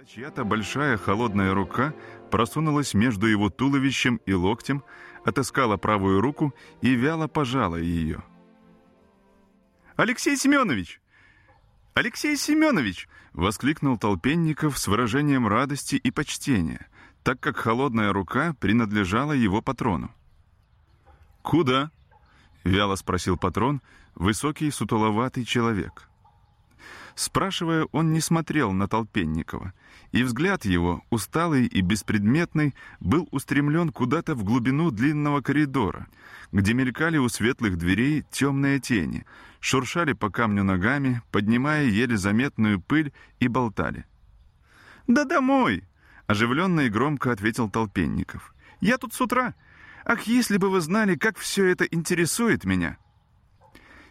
когда чья-то большая холодная рука просунулась между его туловищем и локтем, отыскала правую руку и вяло пожала ее. «Алексей Семенович! Алексей Семенович!» — воскликнул Толпенников с выражением радости и почтения, так как холодная рука принадлежала его патрону. «Куда?» — вяло спросил патрон, высокий сутуловатый человек. Спрашивая, он не смотрел на Толпенникова, и взгляд его, усталый и беспредметный, был устремлен куда-то в глубину длинного коридора, где мелькали у светлых дверей темные тени, шуршали по камню ногами, поднимая еле заметную пыль и болтали. «Да домой!» — оживленно и громко ответил Толпенников. «Я тут с утра. Ах, если бы вы знали, как все это интересует меня!»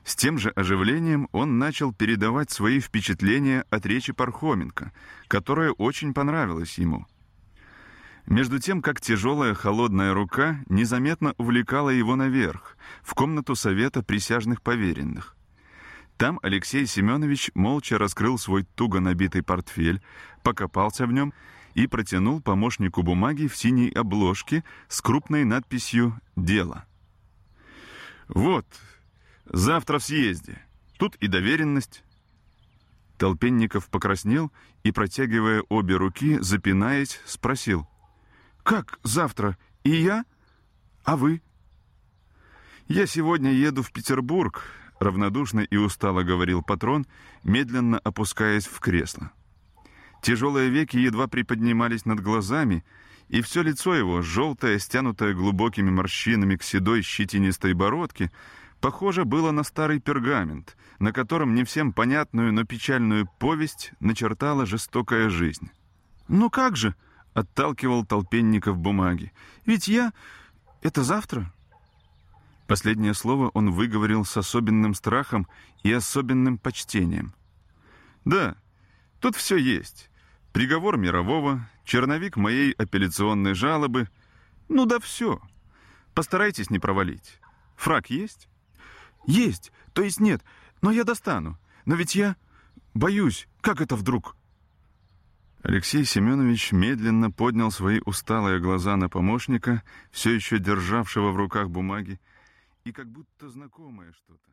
С тем же оживлением он начал передавать свои впечатления от речи Пархоменко, которая очень понравилась ему. Между тем, как тяжелая холодная рука незаметно увлекала его наверх, в комнату совета присяжных поверенных. Там Алексей Семенович молча раскрыл свой туго набитый портфель, покопался в нем и протянул помощнику бумаги в синей обложке с крупной надписью «Дело». «Вот», Завтра в съезде. Тут и доверенность. Толпенников покраснел и, протягивая обе руки, запинаясь, спросил. «Как завтра? И я? А вы?» «Я сегодня еду в Петербург», — равнодушно и устало говорил патрон, медленно опускаясь в кресло. Тяжелые веки едва приподнимались над глазами, и все лицо его, желтое, стянутое глубокими морщинами к седой щетинистой бородке, похоже было на старый пергамент, на котором не всем понятную, но печальную повесть начертала жестокая жизнь. «Ну как же?» — отталкивал толпенников бумаги. «Ведь я... Это завтра?» Последнее слово он выговорил с особенным страхом и особенным почтением. «Да, тут все есть. Приговор мирового, черновик моей апелляционной жалобы. Ну да все. Постарайтесь не провалить. Фраг есть?» «Есть, то есть нет, но я достану. Но ведь я боюсь, как это вдруг?» Алексей Семенович медленно поднял свои усталые глаза на помощника, все еще державшего в руках бумаги, и как будто знакомое что-то.